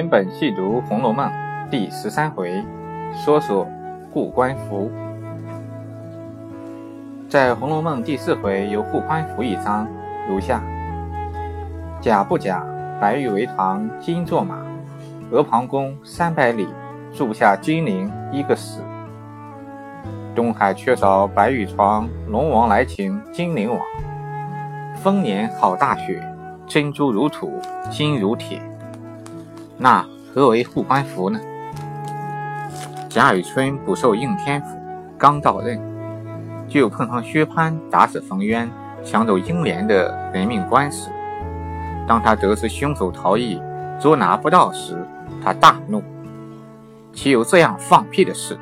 文本细读《红楼梦》第十三回，说说护官符。在《红楼梦》第四回有护官符一章，如下：假不假，白玉为堂金作马；阿房宫三百里，住下金陵一个史。东海缺少白玉床，龙王来请金陵王。丰年好大雪，珍珠如土金如铁。那何为护官符呢？贾雨村不受应天府，刚到任，就碰上薛蟠打死冯渊，抢走英莲的人命官司。当他得知凶手逃逸，捉拿不到时，他大怒：岂有这样放屁的事？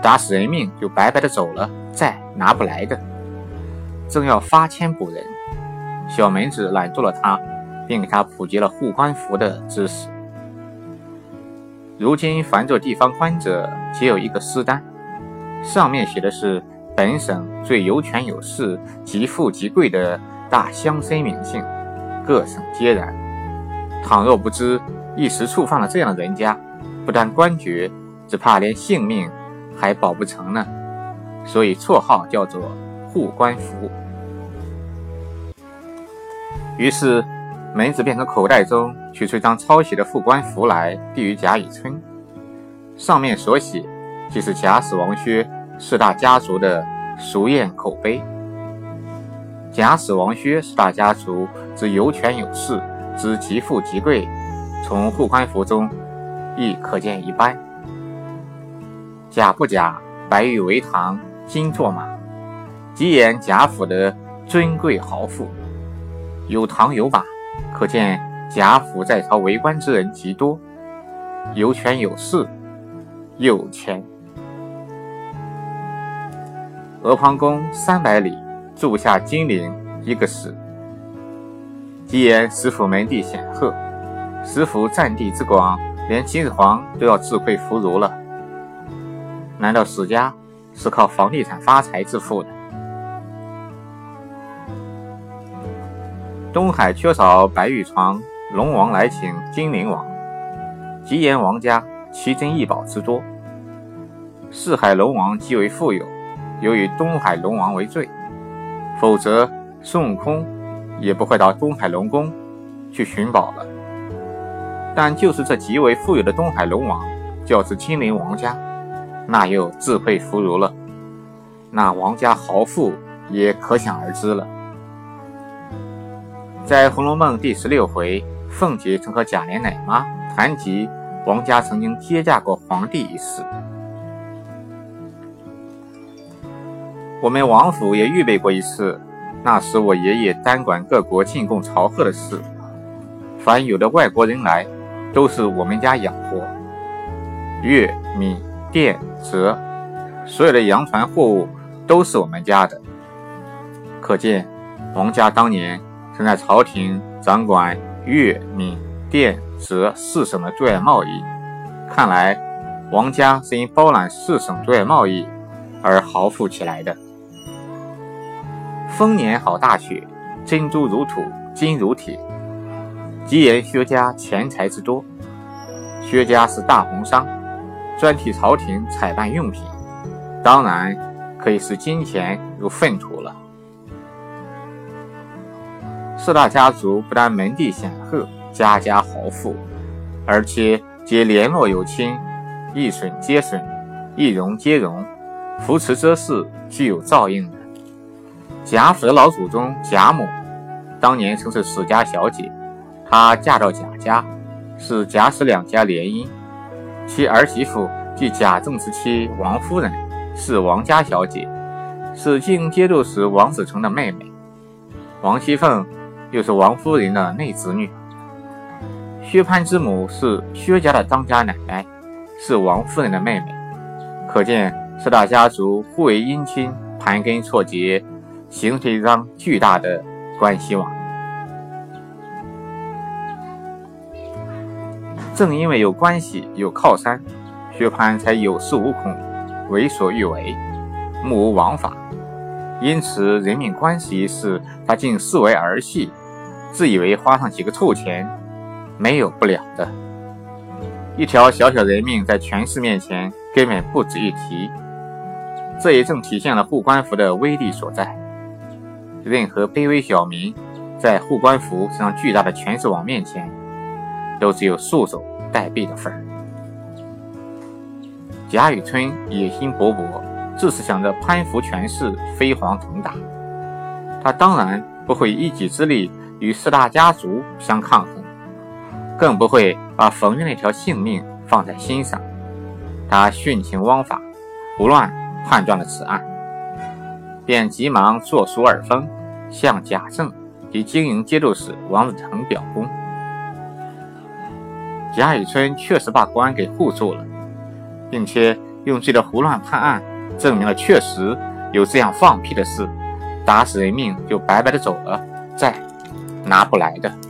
打死人命就白白的走了，再拿不来的。正要发签捕人，小门子拦住了他，并给他普及了护官符的知识。如今凡做地方官者，皆有一个私单，上面写的是本省最有权有势、极富极贵的大乡绅名姓，各省皆然。倘若不知，一时触犯了这样的人家，不但官爵，只怕连性命还保不成呢。所以绰号叫做护官符。于是。门子便从口袋中取出一张抄写的副官符来，递于贾雨村。上面所写，即是贾史王薛四大家族的俗谚口碑。贾史王薛四大家族之有权有势，之极富极贵，从副官符中亦可见一斑。贾不假，白玉为堂，金作马，即言贾府的尊贵豪富，有堂有马。可见贾府在朝为官之人极多，有权有势，有钱。阿房宫三百里，住下金陵一个史。既言史府门第显赫，史府占地之广，连秦始皇都要自愧弗如了。难道史家是靠房地产发财致富的？东海缺少白玉床，龙王来请金陵王。吉言王家奇珍异宝之多。四海龙王极为富有，有以东海龙王为最，否则孙悟空也不会到东海龙宫去寻宝了。但就是这极为富有的东海龙王，叫是金陵王家，那又自愧弗如了。那王家豪富也可想而知了。在《红楼梦》第十六回，凤姐曾和贾琏奶妈谈及王家曾经接驾过皇帝一事。我们王府也预备过一次，那时我爷爷单管各国进贡朝贺的事，凡有的外国人来，都是我们家养活。月、米、电、折，所有的洋船货物都是我们家的。可见王家当年。正在朝廷掌管粤、闽、滇、浙四省的对外贸易，看来王家是因包揽四省对外贸易而豪富起来的。丰年好大雪，珍珠如土，金如铁，吉言薛家钱财之多。薛家是大红商，专替朝廷采办用品，当然可以视金钱如粪土四大家族不但门第显赫，家家豪富，而且皆联络有亲，一损皆损，一荣皆荣，扶持遮事，具有照应的。贾府的老祖宗贾母，当年曾是史家小姐，她嫁到贾家，是贾史两家联姻，其儿媳妇即贾政之妻王夫人，是王家小姐，是晋节度使王子成的妹妹，王熙凤。又是王夫人的内侄女，薛蟠之母是薛家的当家奶奶，是王夫人的妹妹，可见四大家族互为姻亲，盘根错节，形成一张巨大的关系网。正因为有关系有靠山，薛蟠才有恃无恐，为所欲为，目无王法。因此人命关系一事，他竟视为儿戏。自以为花上几个臭钱没有不了的，一条小小人命在权势面前根本不值一提。这也正体现了护官符的威力所在。任何卑微小民，在护官符这样巨大的权势网面前，都只有束手待毙的份儿。贾雨村野心勃勃，自是想着攀附权势，飞黄腾达。他当然不会一己之力与四大家族相抗衡，更不会把冯玉那条性命放在心上。他徇情枉法，胡乱判断了此案，便急忙作书耳封，向贾政及经营节度使王子成表功。贾雨村确实把官给护住了。并且用自己的胡乱判案，证明了确实有这样放屁的事，打死人命就白白的走了，再拿不来的。